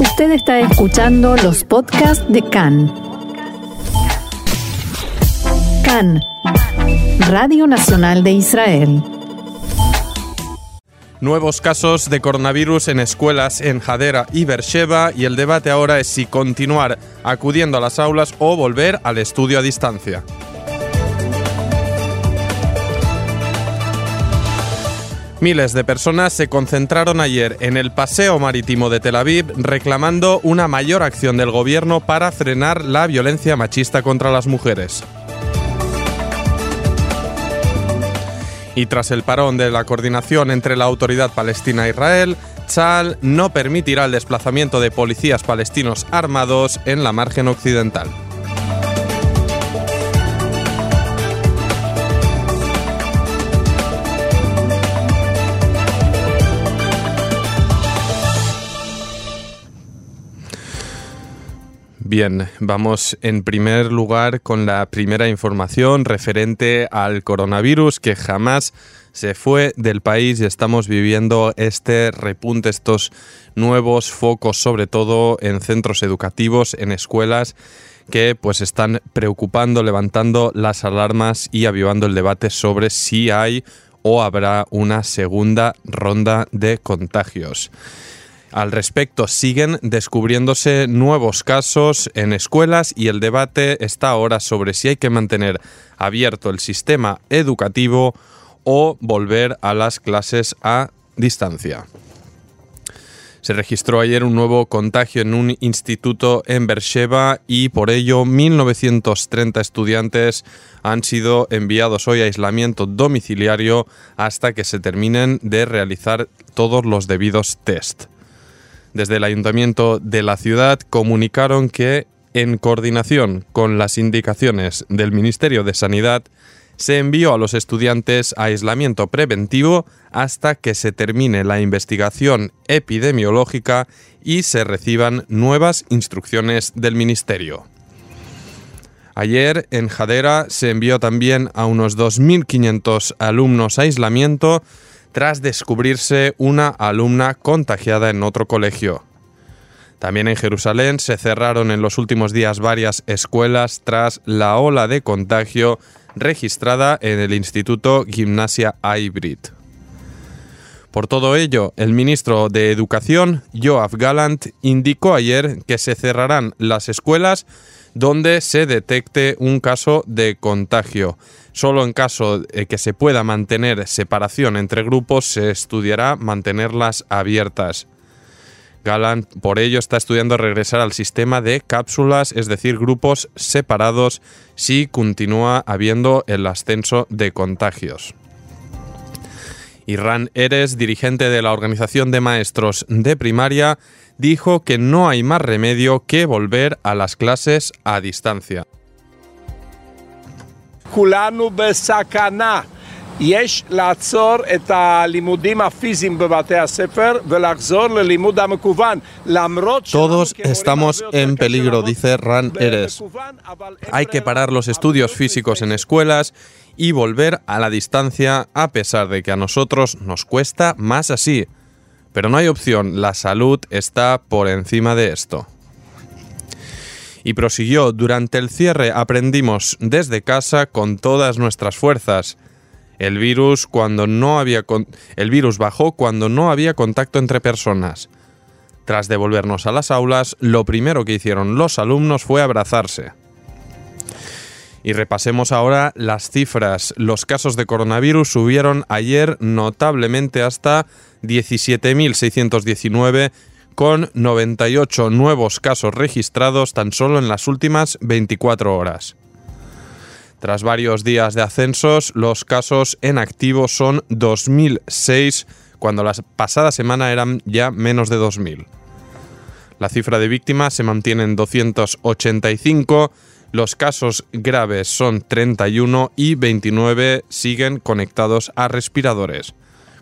Usted está escuchando los podcasts de CAN. CAN, Radio Nacional de Israel. Nuevos casos de coronavirus en escuelas en Hadera y Beersheba y el debate ahora es si continuar acudiendo a las aulas o volver al estudio a distancia. Miles de personas se concentraron ayer en el paseo marítimo de Tel Aviv reclamando una mayor acción del gobierno para frenar la violencia machista contra las mujeres. Y tras el parón de la coordinación entre la autoridad palestina e Israel, Tzal no permitirá el desplazamiento de policías palestinos armados en la margen occidental. Bien, vamos en primer lugar con la primera información referente al coronavirus que jamás se fue del país y estamos viviendo este repunte, estos nuevos focos, sobre todo en centros educativos, en escuelas que pues están preocupando, levantando las alarmas y avivando el debate sobre si hay o habrá una segunda ronda de contagios. Al respecto, siguen descubriéndose nuevos casos en escuelas y el debate está ahora sobre si hay que mantener abierto el sistema educativo o volver a las clases a distancia. Se registró ayer un nuevo contagio en un instituto en Beersheba y por ello 1.930 estudiantes han sido enviados hoy a aislamiento domiciliario hasta que se terminen de realizar todos los debidos test desde el ayuntamiento de la ciudad comunicaron que, en coordinación con las indicaciones del Ministerio de Sanidad, se envió a los estudiantes a aislamiento preventivo hasta que se termine la investigación epidemiológica y se reciban nuevas instrucciones del Ministerio. Ayer en Jadera se envió también a unos 2.500 alumnos a aislamiento tras descubrirse una alumna contagiada en otro colegio. También en Jerusalén se cerraron en los últimos días varias escuelas tras la ola de contagio registrada en el Instituto Gimnasia Hybrid. Por todo ello, el ministro de Educación, Joab Gallant, indicó ayer que se cerrarán las escuelas donde se detecte un caso de contagio. Solo en caso de que se pueda mantener separación entre grupos se estudiará mantenerlas abiertas. Gallant por ello está estudiando regresar al sistema de cápsulas, es decir, grupos separados si continúa habiendo el ascenso de contagios. Irán Eres, dirigente de la Organización de Maestros de Primaria, dijo que no hay más remedio que volver a las clases a distancia. Todos estamos en peligro, dice Ran Eres. Hay que parar los estudios físicos en escuelas y volver a la distancia a pesar de que a nosotros nos cuesta más así. Pero no hay opción, la salud está por encima de esto. Y prosiguió, durante el cierre aprendimos desde casa con todas nuestras fuerzas. El virus, cuando no había el virus bajó cuando no había contacto entre personas. Tras devolvernos a las aulas, lo primero que hicieron los alumnos fue abrazarse. Y repasemos ahora las cifras. Los casos de coronavirus subieron ayer notablemente hasta 17.619 con 98 nuevos casos registrados tan solo en las últimas 24 horas. Tras varios días de ascensos, los casos en activo son 2.006, cuando la pasada semana eran ya menos de 2.000. La cifra de víctimas se mantiene en 285, los casos graves son 31 y 29 siguen conectados a respiradores.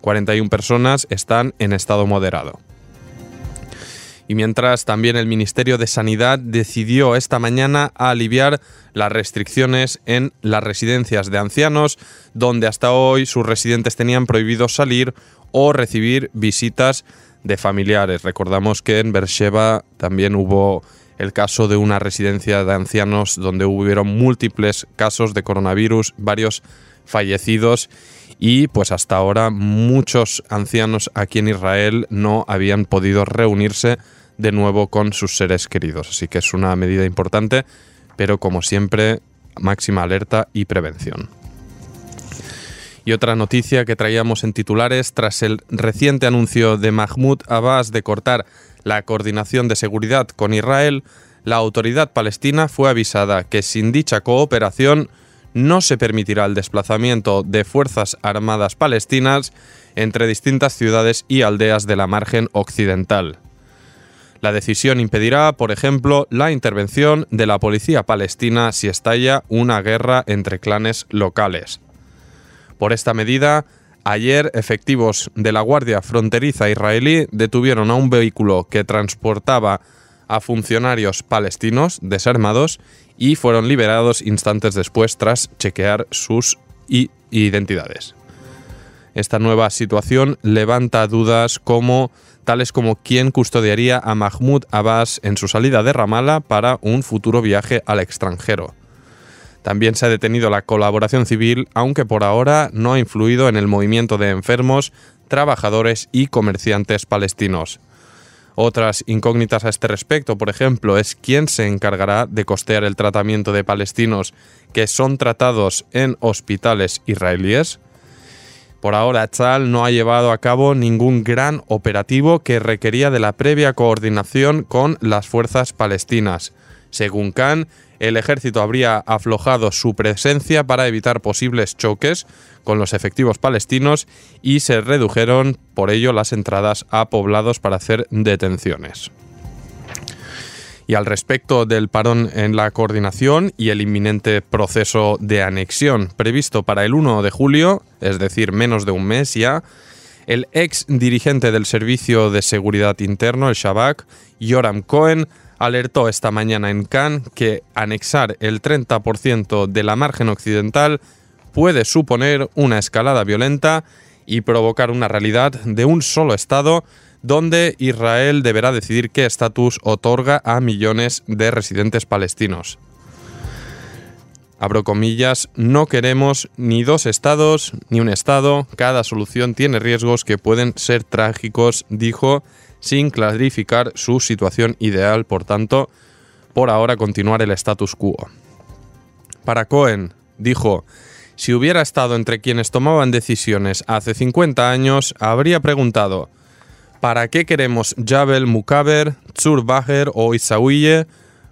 41 personas están en estado moderado. Y mientras también el Ministerio de Sanidad decidió esta mañana aliviar las restricciones en las residencias de ancianos, donde hasta hoy sus residentes tenían prohibido salir o recibir visitas de familiares. Recordamos que en Beersheba también hubo el caso de una residencia de ancianos donde hubieron múltiples casos de coronavirus, varios fallecidos y pues hasta ahora muchos ancianos aquí en Israel no habían podido reunirse de nuevo con sus seres queridos. Así que es una medida importante, pero como siempre, máxima alerta y prevención. Y otra noticia que traíamos en titulares, tras el reciente anuncio de Mahmoud Abbas de cortar la coordinación de seguridad con Israel, la autoridad palestina fue avisada que sin dicha cooperación no se permitirá el desplazamiento de fuerzas armadas palestinas entre distintas ciudades y aldeas de la margen occidental. La decisión impedirá, por ejemplo, la intervención de la policía palestina si estalla una guerra entre clanes locales. Por esta medida, ayer efectivos de la Guardia Fronteriza israelí detuvieron a un vehículo que transportaba a funcionarios palestinos desarmados y fueron liberados instantes después tras chequear sus identidades. Esta nueva situación levanta dudas como tales como quién custodiaría a Mahmoud Abbas en su salida de Ramallah para un futuro viaje al extranjero. También se ha detenido la colaboración civil, aunque por ahora no ha influido en el movimiento de enfermos, trabajadores y comerciantes palestinos. Otras incógnitas a este respecto, por ejemplo, es quién se encargará de costear el tratamiento de palestinos que son tratados en hospitales israelíes. Por ahora, Tzal no ha llevado a cabo ningún gran operativo que requería de la previa coordinación con las fuerzas palestinas. Según Khan, el ejército habría aflojado su presencia para evitar posibles choques con los efectivos palestinos y se redujeron por ello las entradas a poblados para hacer detenciones. Y al respecto del parón en la coordinación y el inminente proceso de anexión previsto para el 1 de julio, es decir, menos de un mes ya, el ex dirigente del Servicio de Seguridad Interno, el Shabak, Yoram Cohen, alertó esta mañana en Cannes que anexar el 30% de la margen occidental puede suponer una escalada violenta y provocar una realidad de un solo Estado donde Israel deberá decidir qué estatus otorga a millones de residentes palestinos. Abro comillas, no queremos ni dos estados ni un estado, cada solución tiene riesgos que pueden ser trágicos, dijo sin clarificar su situación ideal, por tanto, por ahora continuar el status quo. Para Cohen, dijo, si hubiera estado entre quienes tomaban decisiones hace 50 años, habría preguntado, ¿para qué queremos Jabel Mukaber, Tzur o Isawiye,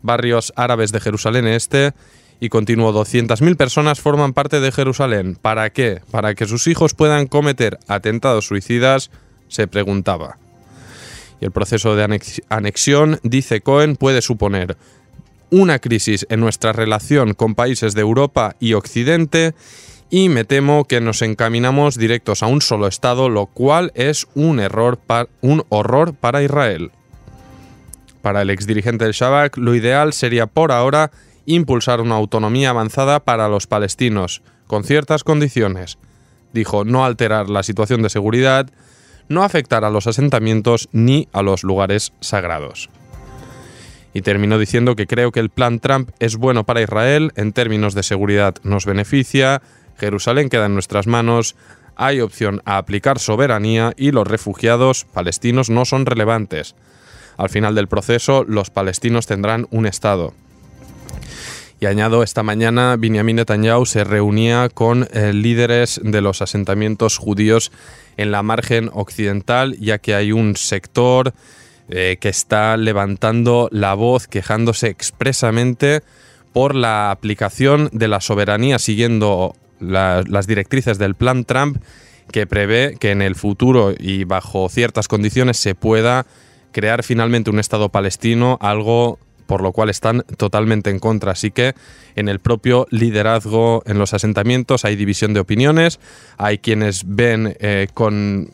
barrios árabes de Jerusalén Este? Y continuó, 200.000 personas forman parte de Jerusalén. ¿Para qué? ¿Para que sus hijos puedan cometer atentados suicidas? Se preguntaba y el proceso de anexión, dice Cohen, puede suponer una crisis en nuestra relación con países de Europa y Occidente y me temo que nos encaminamos directos a un solo Estado, lo cual es un, error un horror para Israel. Para el exdirigente del Shabak, lo ideal sería por ahora impulsar una autonomía avanzada para los palestinos, con ciertas condiciones. Dijo no alterar la situación de seguridad, no afectar a los asentamientos ni a los lugares sagrados. Y terminó diciendo que creo que el plan Trump es bueno para Israel, en términos de seguridad nos beneficia, Jerusalén queda en nuestras manos, hay opción a aplicar soberanía y los refugiados palestinos no son relevantes. Al final del proceso, los palestinos tendrán un Estado. Y añado, esta mañana Benjamin Netanyahu se reunía con eh, líderes de los asentamientos judíos en la margen occidental, ya que hay un sector eh, que está levantando la voz quejándose expresamente por la aplicación de la soberanía siguiendo las directrices del plan Trump que prevé que en el futuro y bajo ciertas condiciones se pueda crear finalmente un Estado palestino, algo por lo cual están totalmente en contra. Así que en el propio liderazgo en los asentamientos hay división de opiniones, hay quienes ven eh, con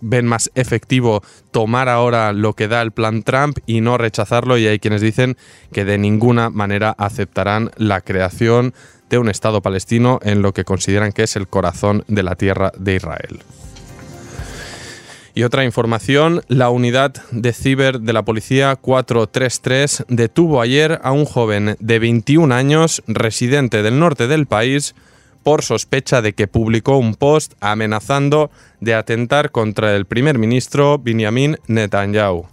ven más efectivo tomar ahora lo que da el plan Trump y no rechazarlo y hay quienes dicen que de ninguna manera aceptarán la creación de un Estado palestino en lo que consideran que es el corazón de la tierra de Israel. Y otra información, la unidad de ciber de la policía 433 detuvo ayer a un joven de 21 años, residente del norte del país, por sospecha de que publicó un post amenazando de atentar contra el primer ministro Benjamin Netanyahu.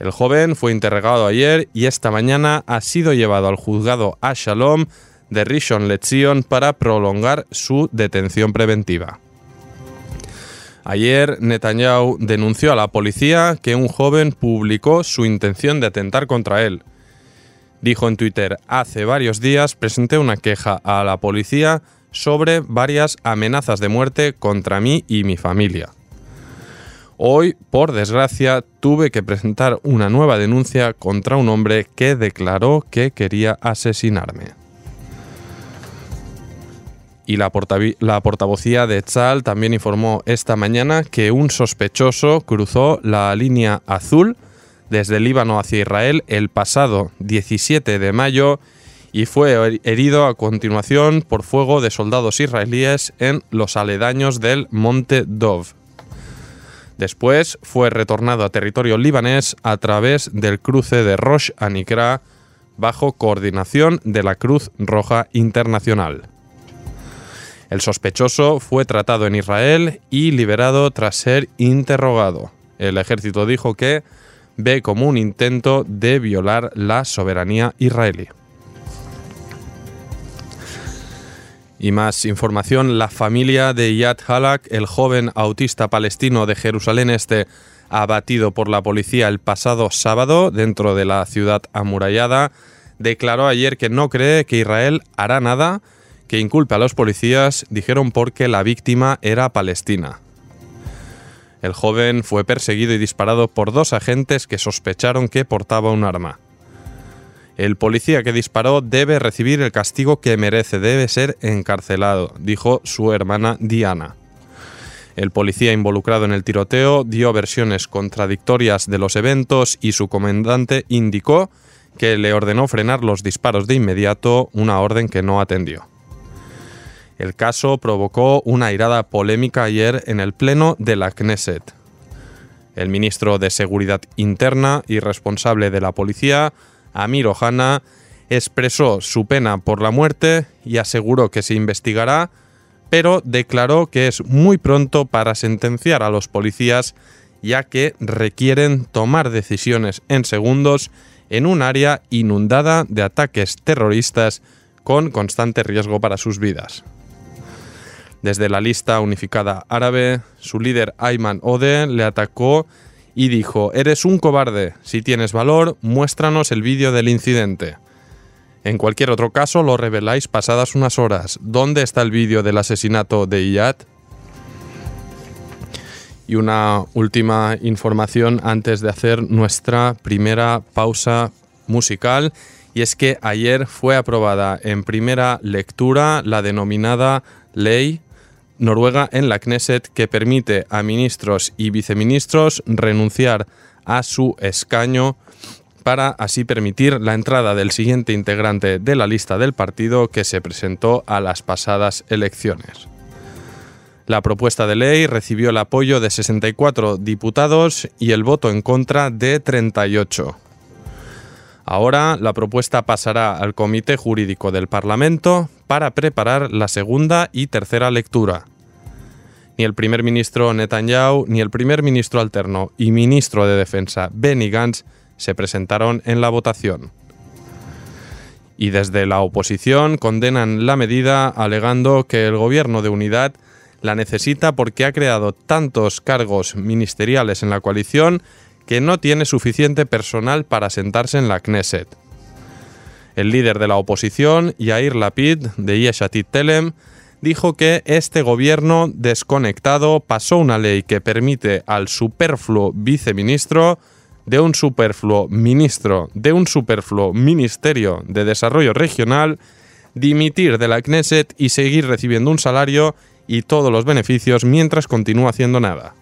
El joven fue interrogado ayer y esta mañana ha sido llevado al juzgado a Shalom de Rishon LeZion para prolongar su detención preventiva. Ayer Netanyahu denunció a la policía que un joven publicó su intención de atentar contra él. Dijo en Twitter, hace varios días presenté una queja a la policía sobre varias amenazas de muerte contra mí y mi familia. Hoy, por desgracia, tuve que presentar una nueva denuncia contra un hombre que declaró que quería asesinarme y la, la, portavocía de Tzal también informó esta mañana que un sospechoso cruzó la línea azul desde Líbano hacia Israel el pasado 17 de mayo y fue herido a continuación por fuego de soldados israelíes en los aledaños del Monte Dov. Después fue retornado a territorio libanés a través del cruce de Rosh Anikra bajo coordinación de la Cruz Roja Internacional. El sospechoso fue tratado en Israel y liberado tras ser interrogado. El ejército dijo que ve como un intento de violar la soberanía israelí. Y más información, la familia de Yad Halak, el joven autista palestino de Jerusalén Este, abatido por la policía el pasado sábado dentro de la ciudad amurallada, declaró ayer que no cree que Israel hará nada que inculpe a los policías dijeron porque la víctima era palestina. El joven fue perseguido y disparado por dos agentes que sospecharon que portaba un arma. El policía que disparó debe recibir el castigo que merece, debe ser encarcelado, dijo su hermana Diana. El policía involucrado en el tiroteo dio versiones contradictorias de los eventos y su comandante indicó que le ordenó frenar los disparos de inmediato, una orden que no atendió. El caso provocó una airada polémica ayer en el Pleno de la Knesset. El ministro de Seguridad Interna y responsable de la policía, Amir Ohana, expresó su pena por la muerte y aseguró que se investigará, pero declaró que es muy pronto para sentenciar a los policías ya que requieren tomar decisiones en segundos en un área inundada de ataques terroristas con constante riesgo para sus vidas. Desde la lista unificada árabe, su líder Ayman Ode le atacó y dijo, eres un cobarde, si tienes valor, muéstranos el vídeo del incidente. En cualquier otro caso lo reveláis pasadas unas horas. ¿Dónde está el vídeo del asesinato de Iyad? Y una última información antes de hacer nuestra primera pausa musical, y es que ayer fue aprobada en primera lectura la denominada Ley Noruega en la Knesset que permite a ministros y viceministros renunciar a su escaño para así permitir la entrada del siguiente integrante de la lista del partido que se presentó a las pasadas elecciones. La propuesta de ley recibió el apoyo de 64 diputados y el voto en contra de 38. Ahora la propuesta pasará al Comité Jurídico del Parlamento para preparar la segunda y tercera lectura. Ni el primer ministro Netanyahu ni el primer ministro alterno y ministro de Defensa Benny Gantz se presentaron en la votación. Y desde la oposición condenan la medida alegando que el gobierno de unidad la necesita porque ha creado tantos cargos ministeriales en la coalición que no tiene suficiente personal para sentarse en la Knesset. El líder de la oposición, Yair Lapid, de Yeshatit Telem, dijo que este gobierno desconectado pasó una ley que permite al superfluo viceministro de un superfluo ministro de un superfluo ministerio de desarrollo regional dimitir de la Knesset y seguir recibiendo un salario y todos los beneficios mientras continúa haciendo nada.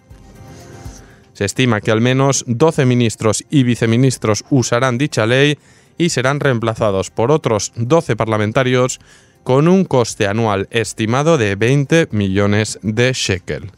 Se estima que al menos 12 ministros y viceministros usarán dicha ley y serán reemplazados por otros 12 parlamentarios con un coste anual estimado de 20 millones de shekel.